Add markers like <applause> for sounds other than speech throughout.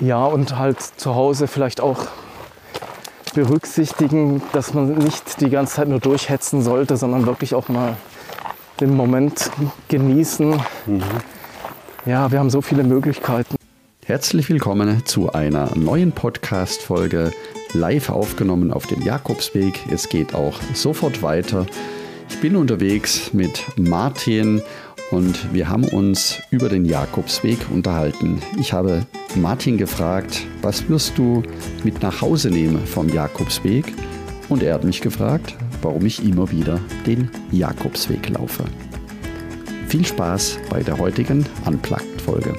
Ja, und halt zu Hause vielleicht auch berücksichtigen, dass man nicht die ganze Zeit nur durchhetzen sollte, sondern wirklich auch mal den Moment genießen. Ja, wir haben so viele Möglichkeiten. Herzlich willkommen zu einer neuen Podcast-Folge, live aufgenommen auf dem Jakobsweg. Es geht auch sofort weiter. Ich bin unterwegs mit Martin und wir haben uns über den Jakobsweg unterhalten. Ich habe Martin gefragt, was wirst du mit nach Hause nehmen vom Jakobsweg? Und er hat mich gefragt, warum ich immer wieder den Jakobsweg laufe. Viel Spaß bei der heutigen Unplugged-Folge.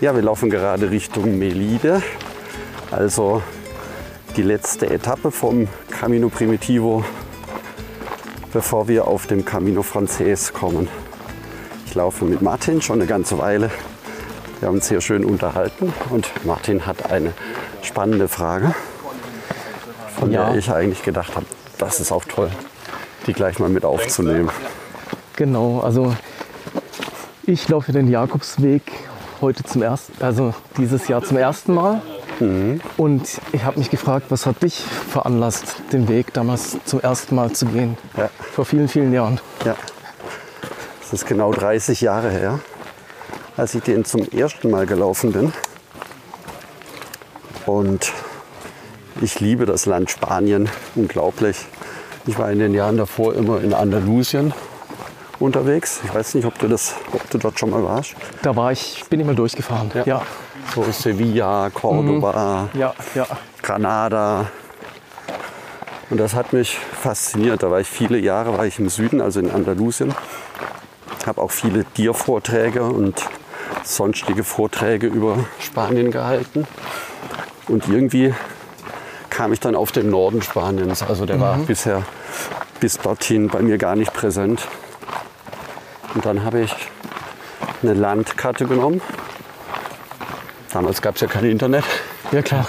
Ja, wir laufen gerade Richtung Melide, also die letzte Etappe vom Camino Primitivo, bevor wir auf dem Camino Frances kommen. Ich laufe mit Martin schon eine ganze Weile. Wir haben uns sehr schön unterhalten und Martin hat eine spannende Frage, von Ja. der ich eigentlich gedacht habe, das ist auch toll, die gleich mal mit aufzunehmen. Genau, also ich laufe den Jakobsweg heute zum ersten, also dieses Jahr zum ersten Mal. Und ich habe mich gefragt, was hat dich veranlasst, den Weg damals zum ersten Mal zu gehen? Ja. Vor vielen, vielen Jahren. Ja, das ist genau 30 Jahre her, als ich den zum ersten Mal gelaufen bin. Und ich liebe das Land Spanien, unglaublich. Ich war in den Jahren davor immer in Andalusien unterwegs. Ich weiß nicht, ob du, das, ob du dort schon mal warst. Da war ich, bin ich mal durchgefahren. Ja. ja, So Sevilla, Cordoba, ja. ja. Granada. Und das hat mich fasziniert. Da war ich viele Jahre war ich im Süden, also in Andalusien. Habe auch viele Tiervorträge und sonstige Vorträge über Spanien gehalten. Und irgendwie kam ich dann auf den Norden Spaniens. Also der war bisher bis dorthin bei mir gar nicht präsent. Und dann habe ich eine Landkarte genommen. Damals gab es ja kein Internet Ja, klar.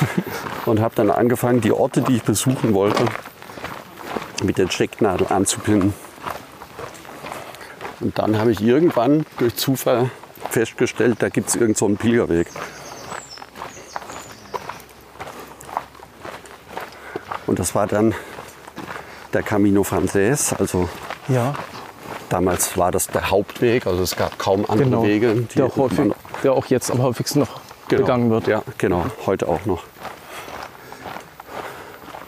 <laughs> und habe dann angefangen, die Orte, die ich besuchen wollte, mit der Stecknadel anzupinnen. Und dann habe ich irgendwann durch Zufall festgestellt, da gibt es irgendeinen so einen Pilgerweg. Und das war dann der Camino Frances. Also Ja, damals war das der Hauptweg, also es gab kaum andere genau. Wege. die der, auch häufig, der auch jetzt am häufigsten noch Genau. begangen wird. Ja, genau, heute auch noch.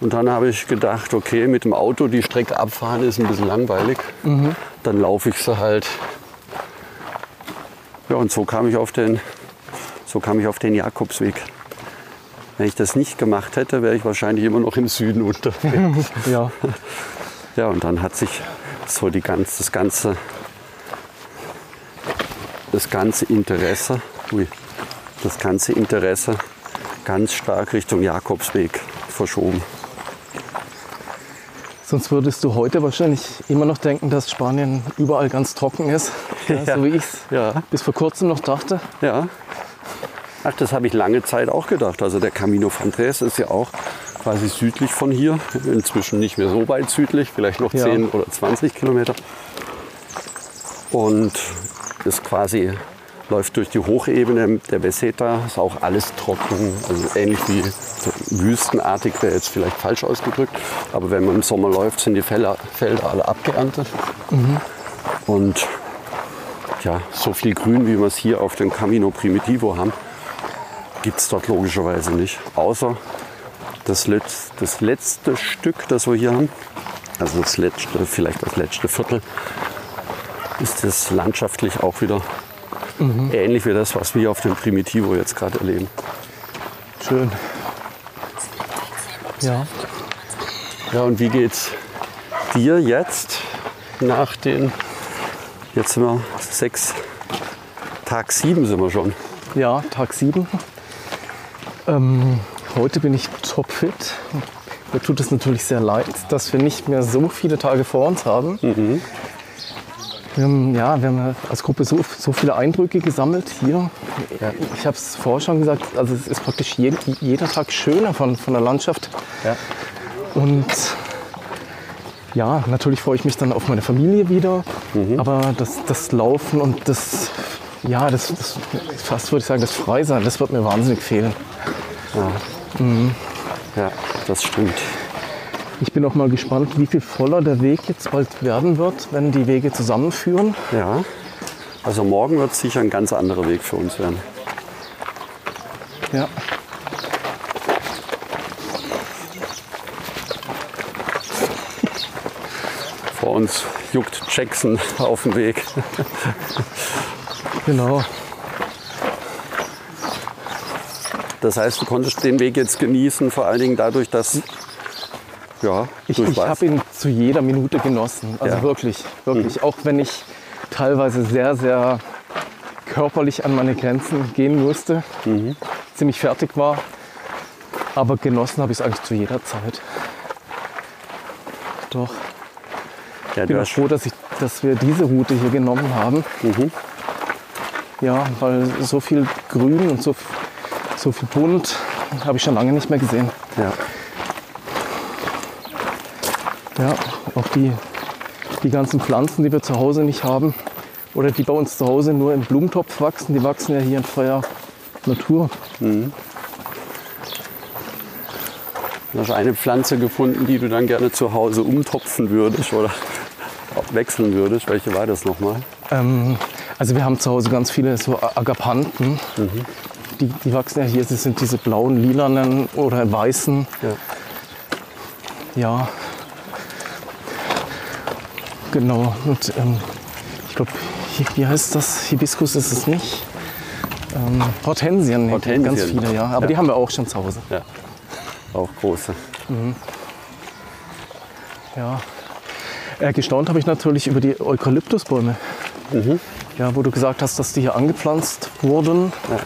Und dann habe ich gedacht, okay, mit dem Auto die Strecke abfahren ist ein bisschen langweilig. Dann laufe ich sie halt. Ja, und so kam ich auf den, so kam ich auf den Jakobsweg. Wenn ich das nicht gemacht hätte, wäre ich wahrscheinlich immer noch im Süden <laughs> unterwegs. Ja, Ja, und dann hat sich so die ganz, das ganze, das ganze Interesse, ui, das ganze Interesse ganz stark Richtung Jakobsweg verschoben. sonst würdest du heute wahrscheinlich immer noch denken, dass Spanien überall ganz trocken ist. Ja, <laughs> Ja. So wie ich es Ja, bis vor kurzem noch dachte. ja. Ach, das habe ich lange Zeit auch gedacht. Also der Camino Frances ist ja auch quasi südlich von hier. Inzwischen nicht mehr so weit südlich, vielleicht noch Ja. 10 oder 20 Kilometer. Und ist quasi läuft durch die Hochebene der Beseta, ist auch alles trocken, also ähnlich wie wüstenartig wäre jetzt vielleicht falsch ausgedrückt, aber wenn man im Sommer läuft, sind die Felder, Felder alle abgeerntet. Und ja, so viel Grün, wie wir es hier auf dem Camino Primitivo haben, gibt es dort logischerweise nicht. Außer das, Letz-, das letzte Stück, das wir hier haben, also das letzte, vielleicht das letzte Viertel, ist das landschaftlich auch wieder ähnlich wie das, was wir auf dem Primitivo jetzt gerade erleben. Schön. Ja. Ja, und wie geht's dir jetzt nach den, jetzt sind wir sechs, Tag sieben sind wir schon. Ja, Tag 7. Ähm, heute bin ich topfit. Mir tut es natürlich sehr leid, dass wir nicht mehr so viele Tage vor uns haben. Wir haben, ja, wir haben als Gruppe so, so viele Eindrücke gesammelt hier. Ich habe es vorher schon gesagt, also es ist praktisch je, jeder Tag schöner von, von der Landschaft. Ja. Und ja, natürlich freue ich mich dann auf meine Familie wieder. Aber das, das Laufen und das Ja, das, das fast würde ich sagen, das Freisein, das wird mir wahnsinnig fehlen. Ja, das stimmt. Ich bin auch mal gespannt, wie viel voller der Weg jetzt bald werden wird, wenn die Wege zusammenführen. Ja. Also morgen wird es sicher ein ganz anderer Weg für uns werden. Ja. Vor uns juckt Jackson auf dem Weg. Genau. Das heißt, du konntest den Weg jetzt genießen, vor allen Dingen dadurch, dass ja, Ich, ich habe ihn zu jeder Minute genossen. Also Ja. wirklich, wirklich. Auch wenn ich teilweise sehr, sehr körperlich an meine Grenzen gehen musste, ziemlich fertig war. Aber genossen habe ich es eigentlich zu jeder Zeit. Doch. ja, Ich bin auch froh, dass, ich, dass wir diese Route hier genommen haben. Ja, weil so viel Grün und so, so viel Bunt habe ich schon lange nicht mehr gesehen. ja, Ja, auch die, die ganzen Pflanzen, die wir zu Hause nicht haben oder die bei uns zu Hause nur im Blumentopf wachsen, die wachsen ja hier in freier Natur. du hast eine Pflanze gefunden, die du dann gerne zu Hause umtopfen würdest oder <laughs> wechseln würdest. Welche war das nochmal? Ähm, also wir haben zu Hause ganz viele so Agapanten. Die, die wachsen ja hier, das sind diese blauen, lilanen oder weißen. Ja. Ja. Genau. Und ähm, ich glaube, wie heißt das? Hibiskus ist es nicht. Ähm, Hortensien, Hortensien. ganz viele, ja. Aber Ja. die haben wir auch schon zu Hause. ja. Auch große. Ja. Äh, gestaunt habe ich natürlich über die Eukalyptusbäume. Ja, wo du gesagt hast, dass die hier angepflanzt wurden. Ja.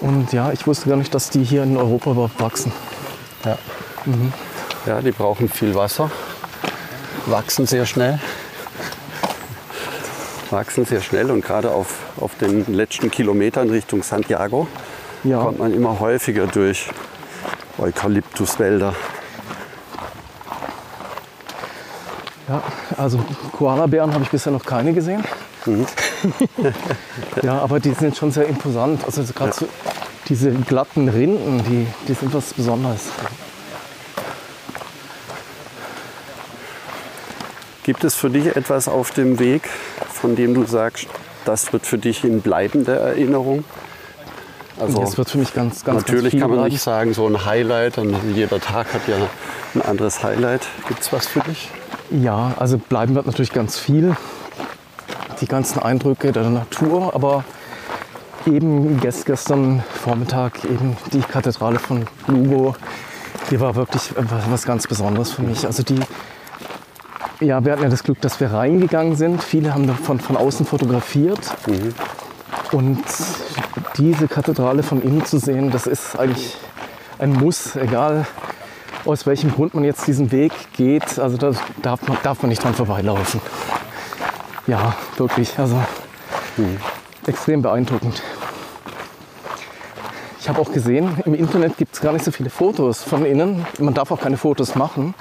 Und ja, ich wusste gar nicht, dass die hier in Europa überhaupt wachsen. Ja. ja, die brauchen viel Wasser, wachsen sehr schnell. Wachsen sehr schnell und gerade auf, auf den letzten Kilometern Richtung Santiago Ja, kommt man immer häufiger durch Eukalyptuswälder. ja also Koalabären habe ich bisher noch keine gesehen. <laughs> ja, aber die sind schon sehr imposant. Also gerade so diese glatten Rinden, die, die sind was Besonderes. Gibt es für dich etwas auf dem Weg, von dem du sagst, das wird für dich in bleibender Erinnerung? Also das wird für mich ganz, ganz, natürlich ganz kann man bleiben. nicht sagen, so ein Highlight und jeder Tag hat ja ein anderes Highlight. Gibt es was für dich? Ja, also bleiben wird natürlich ganz viel. Die ganzen Eindrücke der Natur, aber eben gest- gestern Vormittag eben die Kathedrale von Lugo, die war wirklich was ganz Besonderes für mich. Also die, ja, wir hatten ja das Glück, dass wir reingegangen sind. Viele haben davon von außen fotografiert. Und diese Kathedrale von innen zu sehen, das ist eigentlich ein Muss, egal aus welchem Grund man jetzt diesen Weg geht. Also da darf man, darf man nicht dran vorbeilaufen. Ja, wirklich. Also extrem beeindruckend. Ich habe auch gesehen, im Internet gibt es gar nicht so viele Fotos von innen. Man darf auch keine Fotos machen.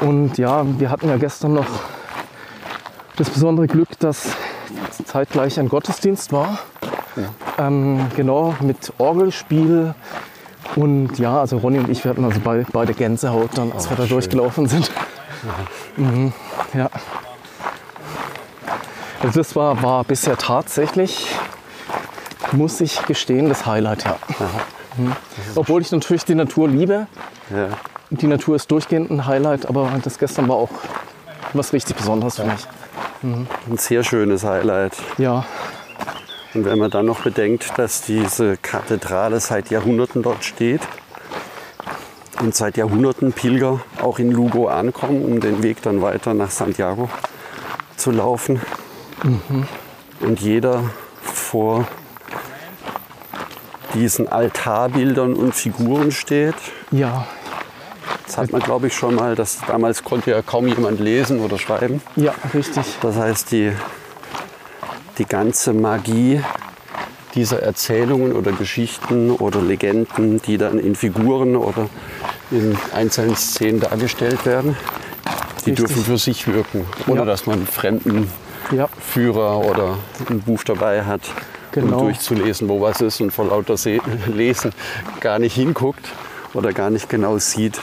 Und ja, wir hatten ja gestern noch das besondere Glück, dass zeitgleich ein Gottesdienst war. Ähm, genau, mit Orgelspiel. Und ja, also Ronny und ich, wir hatten also bei, beide Gänsehaut dann, als wir da schön. durchgelaufen sind. Mhm, ja. Also das war, war bisher tatsächlich, muss ich gestehen, das Highlight, ja. Mhm. Obwohl ich natürlich die Natur liebe. Ja. Die Natur ist durchgehend ein Highlight, aber das gestern war auch was richtig Besonderes für mich. Ein sehr schönes Highlight. Ja, Und wenn man dann noch bedenkt, dass diese Kathedrale seit Jahrhunderten dort steht und seit Jahrhunderten Pilger auch in Lugo ankommen, um den Weg dann weiter nach Santiago zu laufen. Und jeder vor diesen Altarbildern und Figuren steht. ja, Das hat man, glaube ich, schon mal. Das, damals konnte ja kaum jemand lesen oder schreiben. ja, richtig. Das heißt, die, die ganze Magie dieser Erzählungen oder Geschichten oder Legenden, die dann in Figuren oder in einzelnen Szenen dargestellt werden, die Richtig. dürfen für sich wirken, ohne Ja. dass man fremden Ja. Führer oder ein Buch dabei hat, Genau. um durchzulesen, wo was ist und vor lauter Se <laughs> Lesen gar nicht hinguckt oder gar nicht genau sieht,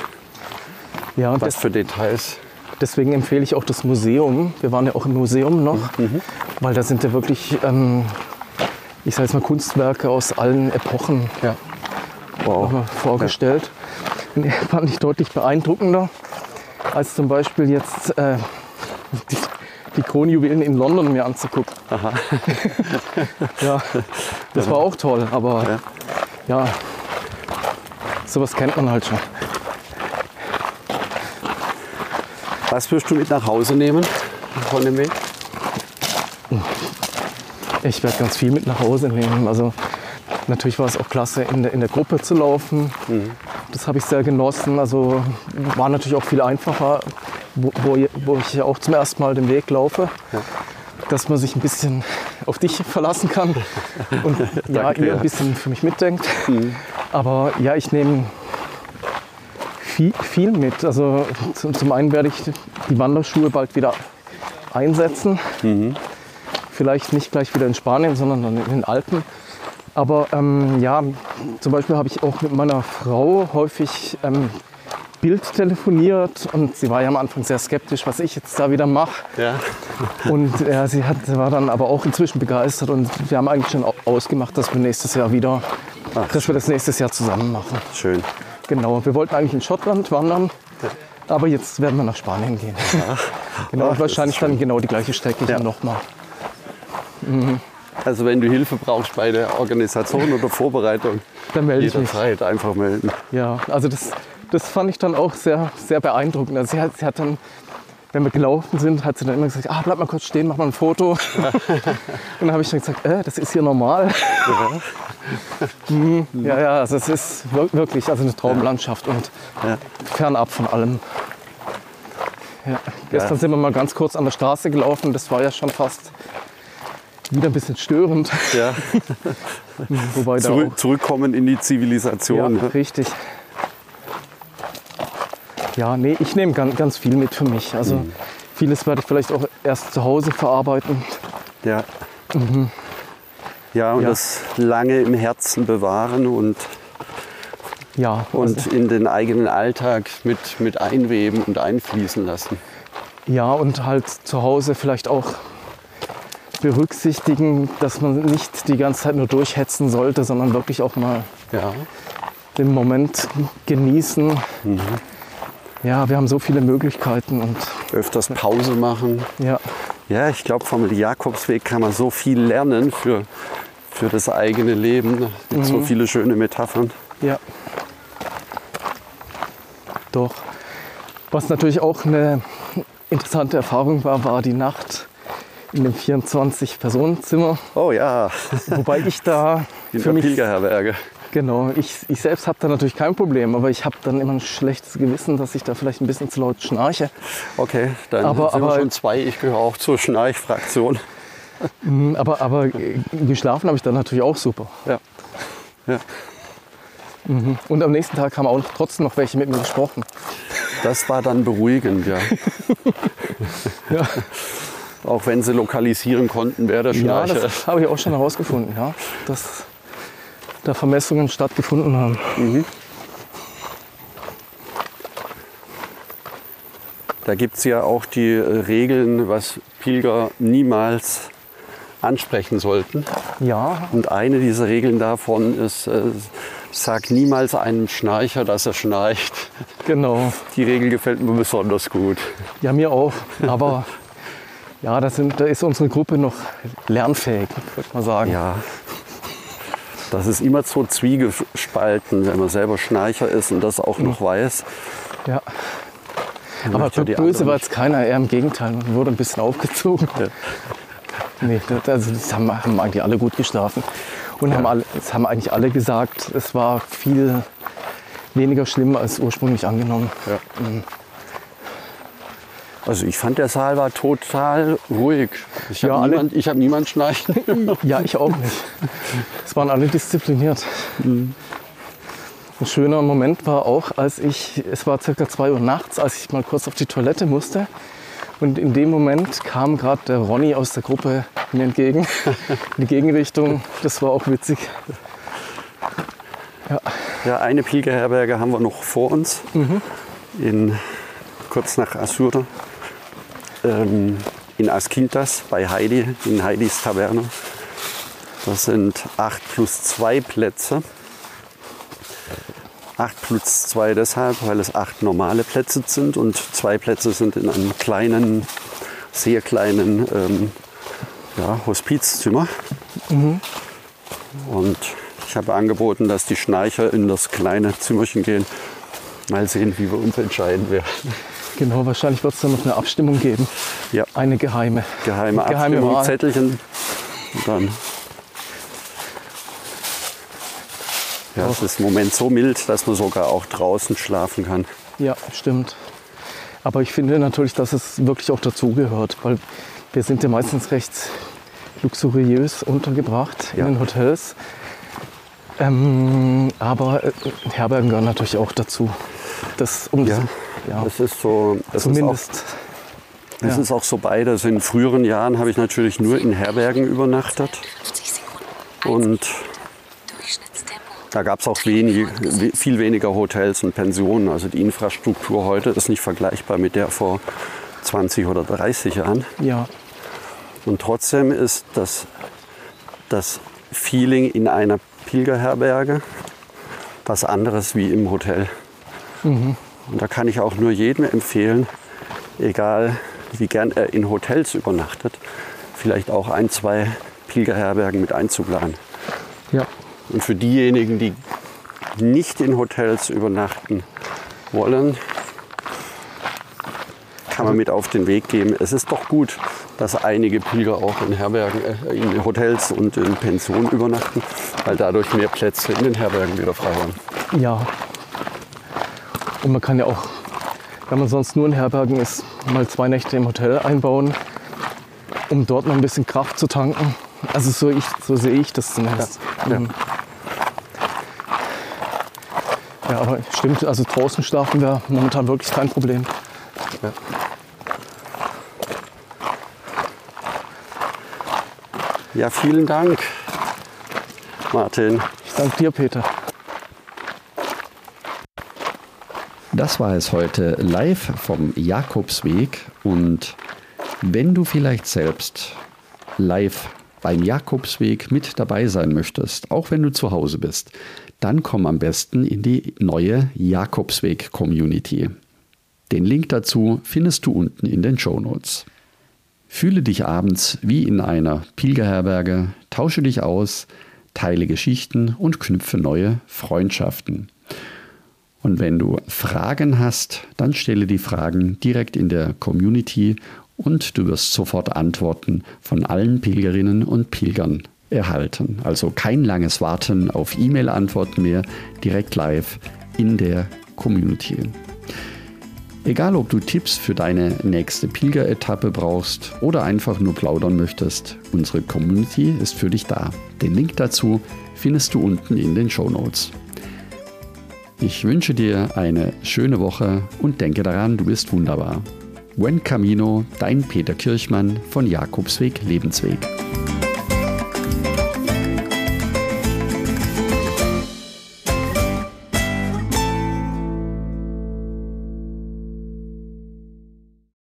Ja, was das, für Details. deswegen empfehle ich auch das Museum. Wir waren ja auch im Museum noch, weil da sind ja wirklich, ähm, ich sage jetzt mal, Kunstwerke aus allen Epochen Ja. Wow. vorgestellt. Und <laughs> fand ich deutlich beeindruckender als zum Beispiel jetzt äh, die, die Kronjuwelen in London mir anzugucken. <laughs> ja, das war auch toll, aber ja. sowas kennt man halt schon. Was wirst du mit nach Hause nehmen von dem Weg? Ich werde ganz viel mit nach Hause nehmen. Also natürlich war es auch klasse, in der, in der Gruppe zu laufen. Das habe ich sehr genossen. Also war natürlich auch viel einfacher, wo, wo, wo ich ja auch zum ersten Mal den Weg laufe. Dass man sich ein bisschen auf dich verlassen kann <laughs> und ja, ihr ja. ein bisschen für mich mitdenkt. Aber ja, ich nehme viel, viel mit. Also zum, zum einen werde ich die Wanderschuhe bald wieder einsetzen. Vielleicht nicht gleich wieder in Spanien, sondern in den Alpen. Aber ähm, ja, zum Beispiel habe ich auch mit meiner Frau häufig ähm, Bild telefoniert und sie war ja am Anfang sehr skeptisch, was ich jetzt da wieder mache. Ja. Und ja, sie hat, war dann aber auch inzwischen begeistert und wir haben eigentlich schon au- ausgemacht, dass wir nächstes Jahr wieder, dass wir das nächstes Jahr zusammen machen. Schön. Genau, wir wollten eigentlich in Schottland wandern, aber jetzt werden wir nach Spanien gehen. Genau, Ach, wahrscheinlich dann genau die gleiche Strecke Ja. nochmal. Also wenn du Hilfe brauchst bei der Organisation oder Vorbereitung, Dann melde ich mich. jederzeit einfach melden. Ja, also das, das fand ich dann auch sehr, sehr beeindruckend. Also sie, hat, sie hat dann, wenn wir gelaufen sind, hat sie dann immer gesagt, ah, bleib mal kurz stehen, mach mal ein Foto. <laughs> und dann habe ich dann gesagt, äh, das ist hier normal. <laughs> Mhm, ja, ja, also es ist wir- wirklich also eine Traumlandschaft und Ja. fernab von allem. Ja. Gestern Ja. sind wir mal ganz kurz an der Straße gelaufen, das war ja schon fast wieder ein bisschen störend. Ja. <laughs> Wobei Zurück, auch zurückkommen in die Zivilisation. Ja, ne? richtig. Ja, nee, ich nehme ganz, ganz viel mit für mich. Also Mhm. vieles werde ich vielleicht auch erst zu Hause verarbeiten. Ja. Ja, und Mhm. Ja. das lange im Herzen bewahren und, Ja, und also, in den eigenen Alltag mit, mit einweben und einfließen lassen. ja, und halt zu Hause vielleicht auch berücksichtigen, dass man nicht die ganze Zeit nur durchhetzen sollte, sondern wirklich auch mal Ja. den Moment genießen. Mhm. Ja, wir haben so viele Möglichkeiten und Öfters Pause machen. ja, Ja, ich glaube, vom Jakobsweg kann man so viel lernen für, für das eigene Leben. Gibt so viele schöne Metaphern. Ja. Doch. Was natürlich auch eine interessante Erfahrung war, war die Nacht in dem 24-Personen-Zimmer. Oh ja, Wobei ich da <laughs> in für mich, Pilgerherberge. genau, ich, ich selbst habe da natürlich kein Problem, aber ich habe dann immer ein schlechtes Gewissen, dass ich da vielleicht ein bisschen zu laut schnarche. Okay, dann Aber- sind aber- wir schon zwei. Ich gehöre auch zur Schnarchfraktion. Mm, Aber, aber äh, geschlafen habe ich dann natürlich auch super. Ja. ja. Und am nächsten Tag haben auch trotzdem noch welche mit mir gesprochen. Das war dann beruhigend, ja. <laughs> Ja, Auch wenn sie lokalisieren konnten, wer der ja Schnarcher ist. das habe ich auch schon herausgefunden, ja, dass da Vermessungen stattgefunden haben. Da gibt es ja auch die äh, Regeln, was Pilger niemals ansprechen sollten. Ja, Und eine dieser Regeln davon ist, äh, sag niemals einem Schnarcher, dass er schnarcht. genau. Die Regel gefällt mir besonders gut. Ja, mir auch. Aber ja, da, sind, da ist unsere Gruppe noch lernfähig, würde man sagen. Ja. Das ist immer so zwiegespalten, wenn man selber Schnarcher ist und das auch noch weiß. Ja. Aber möchte ja die böse war jetzt keiner, eher im Gegenteil. Man wurde ein bisschen aufgezogen. Ja. Nee, das, also das haben, haben eigentlich alle gut geschlafen. Und haben alle, es haben eigentlich alle gesagt, es war viel weniger schlimm als ursprünglich angenommen. Ja. Also ich fand, der Saal war total ruhig. Ich habe Ja, alle- niemand, ich hab niemand schnarchen. Ja, ich auch nicht. Es waren alle diszipliniert. Ein schöner Moment war auch, als ich, es war circa 2 Uhr nachts, als ich mal kurz auf die Toilette musste. Und in dem Moment kam gerade der Ronny aus der Gruppe mir entgegen, in die Gegenrichtung. Das war auch witzig. Ja, ja eine Pilgerherberge haben wir noch vor uns, mhm. in, kurz nach Assura, ähm, in Askintas bei Heidi, in Heidis Taverne. Das sind 8 plus 2 Plätze. 8 plus 2 deshalb, weil es 8 normale Plätze sind und zwei Plätze sind in einem kleinen, sehr kleinen ähm, ja, Hospizzimmer. Mhm. Und ich habe angeboten, dass die Schnarcher in das kleine Zimmerchen gehen. Mal sehen, wie wir uns entscheiden werden. Genau, wahrscheinlich wird es dann noch eine Abstimmung geben. Ja. Eine geheime. Geheime, geheime Abstimmung, Wahl. Zettelchen. Und dann Ja, es ist im Moment so mild, dass man sogar auch draußen schlafen kann. Ja, stimmt. Aber ich finde natürlich, dass es wirklich auch dazugehört, weil wir sind ja meistens recht luxuriös untergebracht ja. in den Hotels. Ähm, aber äh, Herbergen gehören natürlich auch dazu. Das, um ja, ja, das ist so. Das zumindest. Ist auch, das ja. ist auch so beides. In früheren Jahren habe ich natürlich nur in Herbergen übernachtet. Und da gab es auch wenig, viel weniger Hotels und Pensionen. Also die Infrastruktur heute ist nicht vergleichbar mit der vor 20 oder 30 Jahren. Ja. Und trotzdem ist das, das Feeling in einer Pilgerherberge was anderes wie im Hotel. Mhm. Und da kann ich auch nur jedem empfehlen, egal wie gern er in Hotels übernachtet, vielleicht auch ein, zwei Pilgerherbergen mit einzuplanen. Ja. Und für diejenigen, die nicht in Hotels übernachten wollen, kann man mit auf den Weg geben. Es ist doch gut, dass einige Pilger auch in Herbergen, äh, in Hotels und in Pensionen übernachten, weil dadurch mehr Plätze in den Herbergen wieder frei haben. Ja. Und man kann ja auch, wenn man sonst nur in Herbergen ist, mal zwei Nächte im Hotel einbauen, um dort noch ein bisschen Kraft zu tanken. Also so, ich, so sehe ich das zumindest. Ja. Ja. Ja, aber stimmt, also draußen schlafen wäre momentan wirklich kein Problem. Ja. ja, vielen Dank, Martin. Ich danke dir, Peter. Das war es heute live vom Jakobsweg. Und wenn du vielleicht selbst live beim Jakobsweg mit dabei sein möchtest, auch wenn du zu Hause bist, dann komm am besten in die neue Jakobsweg Community. Den Link dazu findest du unten in den Show Notes. Fühle dich abends wie in einer Pilgerherberge, tausche dich aus, teile Geschichten und knüpfe neue Freundschaften. Und wenn du Fragen hast, dann stelle die Fragen direkt in der Community und du wirst sofort Antworten von allen Pilgerinnen und Pilgern erhalten. Also kein langes Warten auf E-Mail-Antworten mehr, direkt live in der Community. Egal, ob du Tipps für deine nächste Pilgeretappe brauchst oder einfach nur plaudern möchtest, unsere Community ist für dich da. Den Link dazu findest du unten in den Show Notes. Ich wünsche dir eine schöne Woche und denke daran, du bist wunderbar. Buen Camino, dein Peter Kirchmann von Jakobsweg Lebensweg.